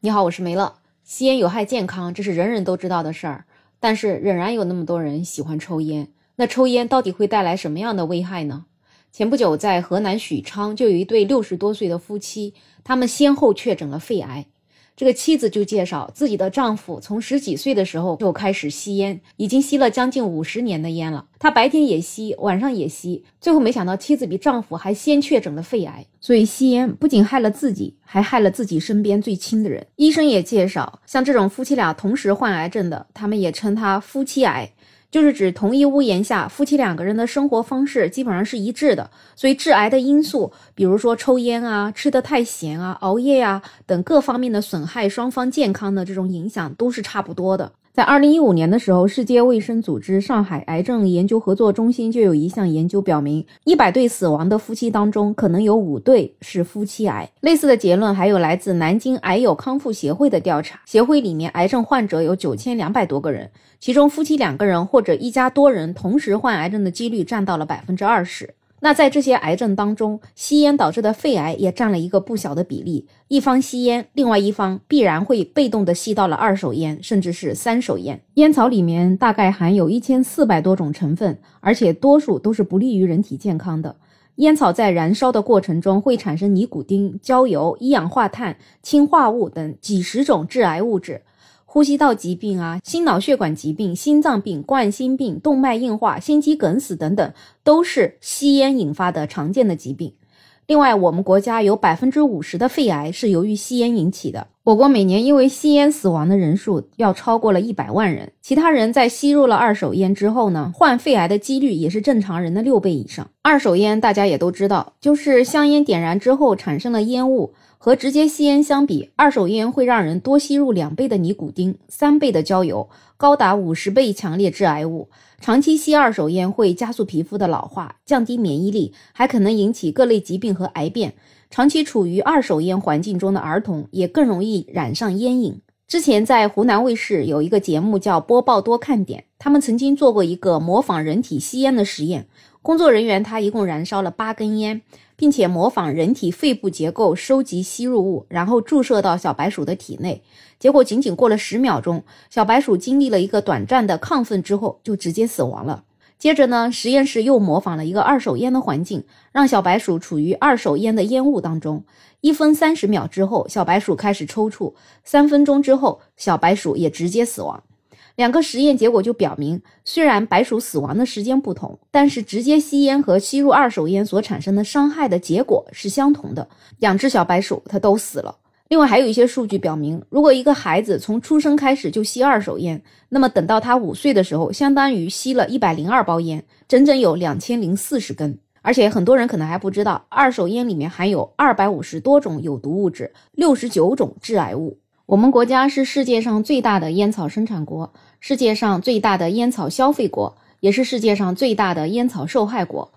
你好，我是梅乐。吸烟有害健康，这是人人都知道的事儿，但是仍然有那么多人喜欢抽烟。那抽烟到底会带来什么样的危害呢？前不久，在河南许昌就有一对六十多岁的夫妻，他们先后确诊了肺癌。这个妻子就介绍，自己的丈夫从十几岁的时候就开始吸烟，已经吸了将近五十年的烟了。他白天也吸，晚上也吸，最后没想到妻子比丈夫还先确诊了肺癌。所以吸烟不仅害了自己，还害了自己身边最亲的人。医生也介绍，像这种夫妻俩同时患癌症的，他们也称他夫妻癌。就是指同一屋檐下，夫妻两个人的生活方式基本上是一致的，所以致癌的因素，比如说抽烟啊、吃的太咸啊、熬夜呀等各方面的损害双方健康的这种影响都是差不多的。在二零一五年的时候，世界卫生组织上海癌症研究合作中心就有一项研究表明，一百对死亡的夫妻当中，可能有五对是夫妻癌。类似的结论还有来自南京癌友康复协会的调查，协会里面癌症患者有九千两百多个人，其中夫妻两个人或者一家多人同时患癌症的几率占到了百分之二十。那在这些癌症当中，吸烟导致的肺癌也占了一个不小的比例。一方吸烟，另外一方必然会被动的吸到了二手烟，甚至是三手烟。烟草里面大概含有一千四百多种成分，而且多数都是不利于人体健康的。烟草在燃烧的过程中会产生尼古丁、焦油、一氧化碳、氰化物等几十种致癌物质。呼吸道疾病啊，心脑血管疾病、心脏病、冠心病、动脉硬化、心肌梗死等等，都是吸烟引发的常见的疾病。另外，我们国家有百分之五十的肺癌是由于吸烟引起的。我国每年因为吸烟死亡的人数要超过了一百万人。其他人在吸入了二手烟之后呢，患肺癌的几率也是正常人的六倍以上。二手烟大家也都知道，就是香烟点燃之后产生的烟雾。和直接吸烟相比，二手烟会让人多吸入两倍的尼古丁、三倍的焦油，高达五十倍强烈致癌物。长期吸二手烟会加速皮肤的老化，降低免疫力，还可能引起各类疾病和癌变。长期处于二手烟环境中的儿童也更容易染上烟瘾。之前在湖南卫视有一个节目叫《播报多看点》，他们曾经做过一个模仿人体吸烟的实验。工作人员他一共燃烧了八根烟，并且模仿人体肺部结构收集吸入物，然后注射到小白鼠的体内。结果仅仅过了十秒钟，小白鼠经历了一个短暂的亢奋之后，就直接死亡了。接着呢，实验室又模仿了一个二手烟的环境，让小白鼠处于二手烟的烟雾当中。一分三十秒之后，小白鼠开始抽搐；三分钟之后，小白鼠也直接死亡。两个实验结果就表明，虽然白鼠死亡的时间不同，但是直接吸烟和吸入二手烟所产生的伤害的结果是相同的。两只小白鼠它都死了。另外还有一些数据表明，如果一个孩子从出生开始就吸二手烟，那么等到他五岁的时候，相当于吸了一百零二包烟，整整有两千零四十根。而且很多人可能还不知道，二手烟里面含有二百五十多种有毒物质，六十九种致癌物。我们国家是世界上最大的烟草生产国。世界上最大的烟草消费国，也是世界上最大的烟草受害国。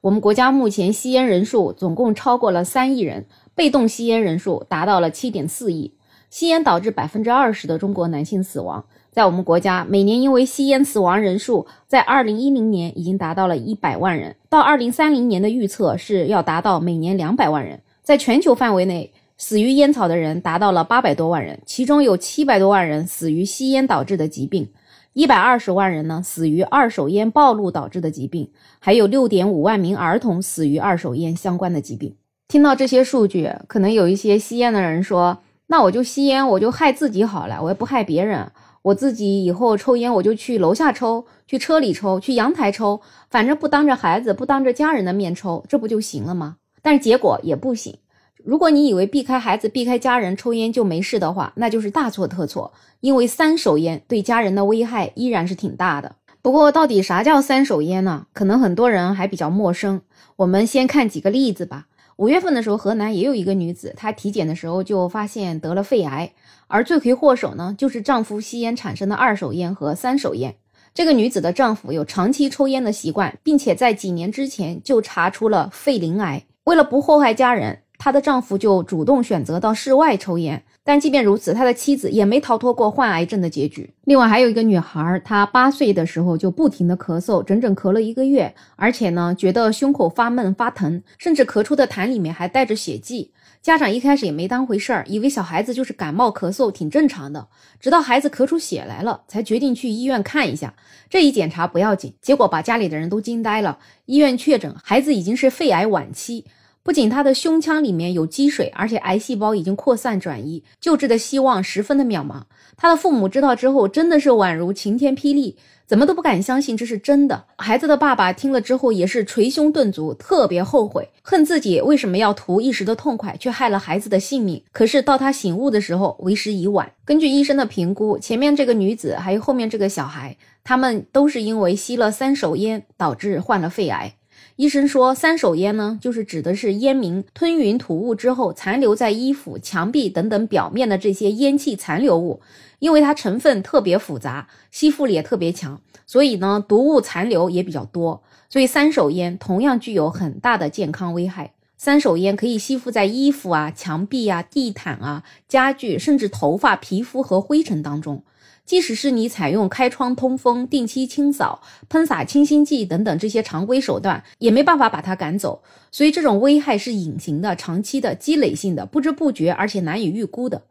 我们国家目前吸烟人数总共超过了三亿人，被动吸烟人数达到了七点四亿。吸烟导致百分之二十的中国男性死亡，在我们国家每年因为吸烟死亡人数，在二零一零年已经达到了一百万人，到二零三零年的预测是要达到每年两百万人。在全球范围内。死于烟草的人达到了八百多万人，其中有七百多万人死于吸烟导致的疾病，一百二十万人呢死于二手烟暴露导致的疾病，还有六点五万名儿童死于二手烟相关的疾病。听到这些数据，可能有一些吸烟的人说：“那我就吸烟，我就害自己好了，我也不害别人。我自己以后抽烟，我就去楼下抽，去车里抽，去阳台抽，反正不当着孩子、不当着家人的面抽，这不就行了吗？”但是结果也不行。如果你以为避开孩子、避开家人抽烟就没事的话，那就是大错特错。因为三手烟对家人的危害依然是挺大的。不过，到底啥叫三手烟呢？可能很多人还比较陌生。我们先看几个例子吧。五月份的时候，河南也有一个女子，她体检的时候就发现得了肺癌，而罪魁祸首呢，就是丈夫吸烟产生的二手烟和三手烟。这个女子的丈夫有长期抽烟的习惯，并且在几年之前就查出了肺鳞癌。为了不祸害家人。她的丈夫就主动选择到室外抽烟，但即便如此，他的妻子也没逃脱过患癌症的结局。另外还有一个女孩，她八岁的时候就不停的咳嗽，整整咳了一个月，而且呢，觉得胸口发闷发疼，甚至咳出的痰里面还带着血迹。家长一开始也没当回事儿，以为小孩子就是感冒咳嗽，挺正常的。直到孩子咳出血来了，才决定去医院看一下。这一检查不要紧，结果把家里的人都惊呆了。医院确诊，孩子已经是肺癌晚期。不仅他的胸腔里面有积水，而且癌细胞已经扩散转移，救治的希望十分的渺茫。他的父母知道之后，真的是宛如晴天霹雳，怎么都不敢相信这是真的。孩子的爸爸听了之后也是捶胸顿足，特别后悔，恨自己为什么要图一时的痛快，却害了孩子的性命。可是到他醒悟的时候，为时已晚。根据医生的评估，前面这个女子还有后面这个小孩，他们都是因为吸了三手烟导致患了肺癌。医生说，三手烟呢，就是指的是烟民吞云吐雾之后残留在衣服、墙壁等等表面的这些烟气残留物。因为它成分特别复杂，吸附力也特别强，所以呢，毒物残留也比较多。所以三手烟同样具有很大的健康危害。三手烟可以吸附在衣服啊、墙壁啊、地毯啊、家具，甚至头发、皮肤和灰尘当中。即使是你采用开窗通风、定期清扫、喷洒清新剂等等这些常规手段，也没办法把它赶走。所以这种危害是隐形的、长期的、积累性的、不知不觉而且难以预估的。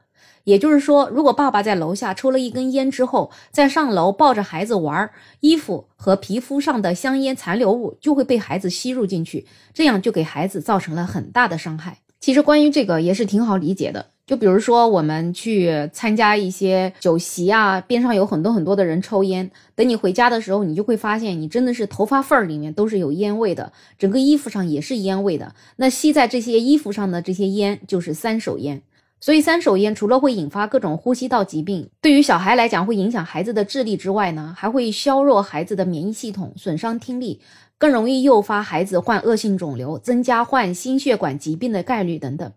也就是说，如果爸爸在楼下抽了一根烟之后，再上楼抱着孩子玩，衣服和皮肤上的香烟残留物就会被孩子吸入进去，这样就给孩子造成了很大的伤害。其实关于这个也是挺好理解的。就比如说，我们去参加一些酒席啊，边上有很多很多的人抽烟。等你回家的时候，你就会发现，你真的是头发缝儿里面都是有烟味的，整个衣服上也是烟味的。那吸在这些衣服上的这些烟，就是三手烟。所以，三手烟除了会引发各种呼吸道疾病，对于小孩来讲会影响孩子的智力之外呢，还会削弱孩子的免疫系统，损伤听力，更容易诱发孩子患恶性肿瘤，增加患心血管疾病的概率等等。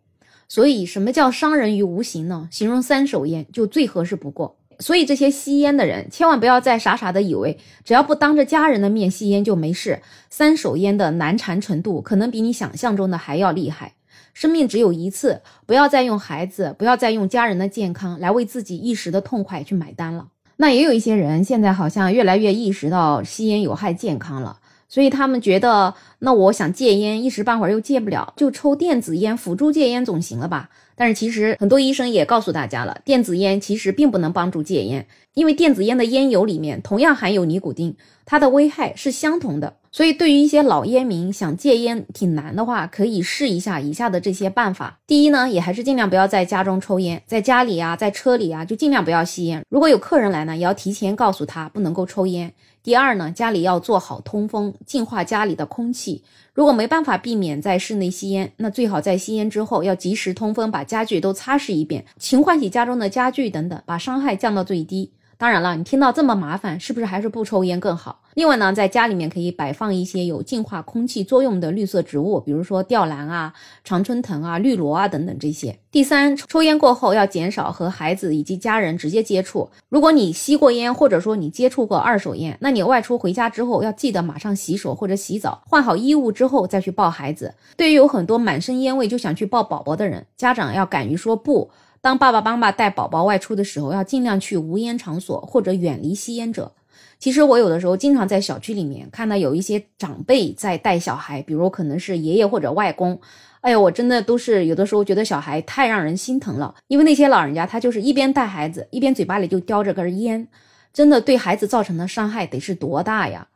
所以，什么叫伤人于无形呢？形容三手烟就最合适不过。所以，这些吸烟的人千万不要再傻傻的以为，只要不当着家人的面吸烟就没事。三手烟的难缠程度可能比你想象中的还要厉害。生命只有一次，不要再用孩子，不要再用家人的健康来为自己一时的痛快去买单了。那也有一些人现在好像越来越意识到吸烟有害健康了。所以他们觉得，那我想戒烟，一时半会儿又戒不了，就抽电子烟辅助戒烟总行了吧？但是其实很多医生也告诉大家了，电子烟其实并不能帮助戒烟，因为电子烟的烟油里面同样含有尼古丁，它的危害是相同的。所以对于一些老烟民想戒烟挺难的话，可以试一下以下的这些办法。第一呢，也还是尽量不要在家中抽烟，在家里啊，在车里啊，就尽量不要吸烟。如果有客人来呢，也要提前告诉他不能够抽烟。第二呢，家里要做好通风，净化家里的空气。如果没办法避免在室内吸烟，那最好在吸烟之后要及时通风，把家具都擦拭一遍，勤换洗家中的家具等等，把伤害降到最低。当然了，你听到这么麻烦，是不是还是不抽烟更好？另外呢，在家里面可以摆放一些有净化空气作用的绿色植物，比如说吊兰啊、常春藤啊、绿萝啊等等这些。第三，抽烟过后要减少和孩子以及家人直接接触。如果你吸过烟，或者说你接触过二手烟，那你外出回家之后要记得马上洗手或者洗澡，换好衣物之后再去抱孩子。对于有很多满身烟味就想去抱宝宝的人，家长要敢于说不。当爸爸妈妈带宝宝外出的时候，要尽量去无烟场所或者远离吸烟者。其实我有的时候经常在小区里面看到有一些长辈在带小孩，比如可能是爷爷或者外公。哎呦，我真的都是有的时候觉得小孩太让人心疼了，因为那些老人家他就是一边带孩子，一边嘴巴里就叼着根烟，真的对孩子造成的伤害得是多大呀！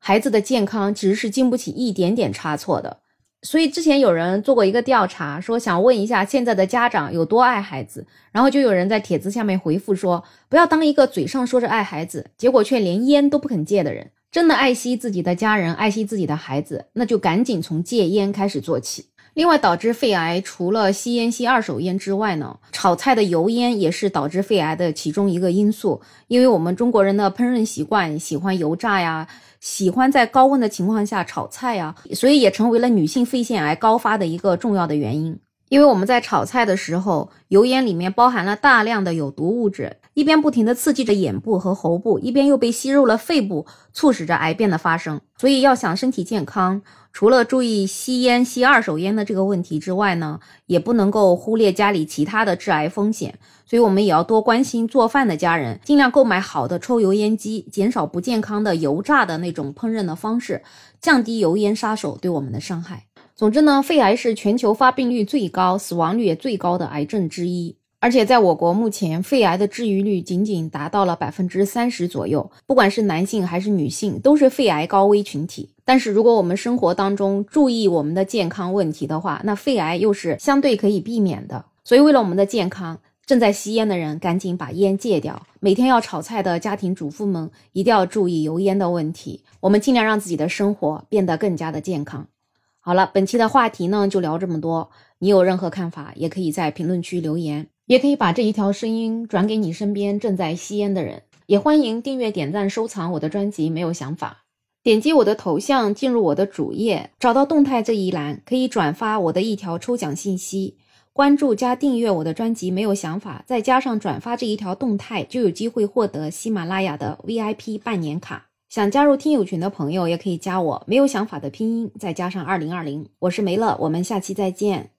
孩子的健康其实是经不起一点点差错的。所以之前有人做过一个调查，说想问一下现在的家长有多爱孩子，然后就有人在帖子下面回复说，不要当一个嘴上说着爱孩子，结果却连烟都不肯戒的人。真的爱惜自己的家人，爱惜自己的孩子，那就赶紧从戒烟开始做起。另外，导致肺癌除了吸烟、吸二手烟之外呢，炒菜的油烟也是导致肺癌的其中一个因素。因为我们中国人的烹饪习惯喜欢油炸呀。喜欢在高温的情况下炒菜呀，所以也成为了女性肺腺癌高发的一个重要的原因。因为我们在炒菜的时候，油烟里面包含了大量的有毒物质，一边不停地刺激着眼部和喉部，一边又被吸入了肺部，促使着癌变的发生。所以要想身体健康。除了注意吸烟、吸二手烟的这个问题之外呢，也不能够忽略家里其他的致癌风险。所以，我们也要多关心做饭的家人，尽量购买好的抽油烟机，减少不健康的油炸的那种烹饪的方式，降低油烟杀手对我们的伤害。总之呢，肺癌是全球发病率最高、死亡率也最高的癌症之一。而且在我国目前，肺癌的治愈率仅仅达到了百分之三十左右，不管是男性还是女性，都是肺癌高危群体。但是如果我们生活当中注意我们的健康问题的话，那肺癌又是相对可以避免的。所以为了我们的健康，正在吸烟的人赶紧把烟戒掉。每天要炒菜的家庭主妇们一定要注意油烟的问题。我们尽量让自己的生活变得更加的健康。好了，本期的话题呢就聊这么多。你有任何看法，也可以在评论区留言。也可以把这一条声音转给你身边正在吸烟的人，也欢迎订阅、点赞、收藏我的专辑。没有想法，点击我的头像进入我的主页，找到动态这一栏，可以转发我的一条抽奖信息，关注加订阅我的专辑。没有想法，再加上转发这一条动态，就有机会获得喜马拉雅的 VIP 半年卡。想加入听友群的朋友，也可以加我。没有想法的拼音再加上二零二零，我是梅乐，我们下期再见。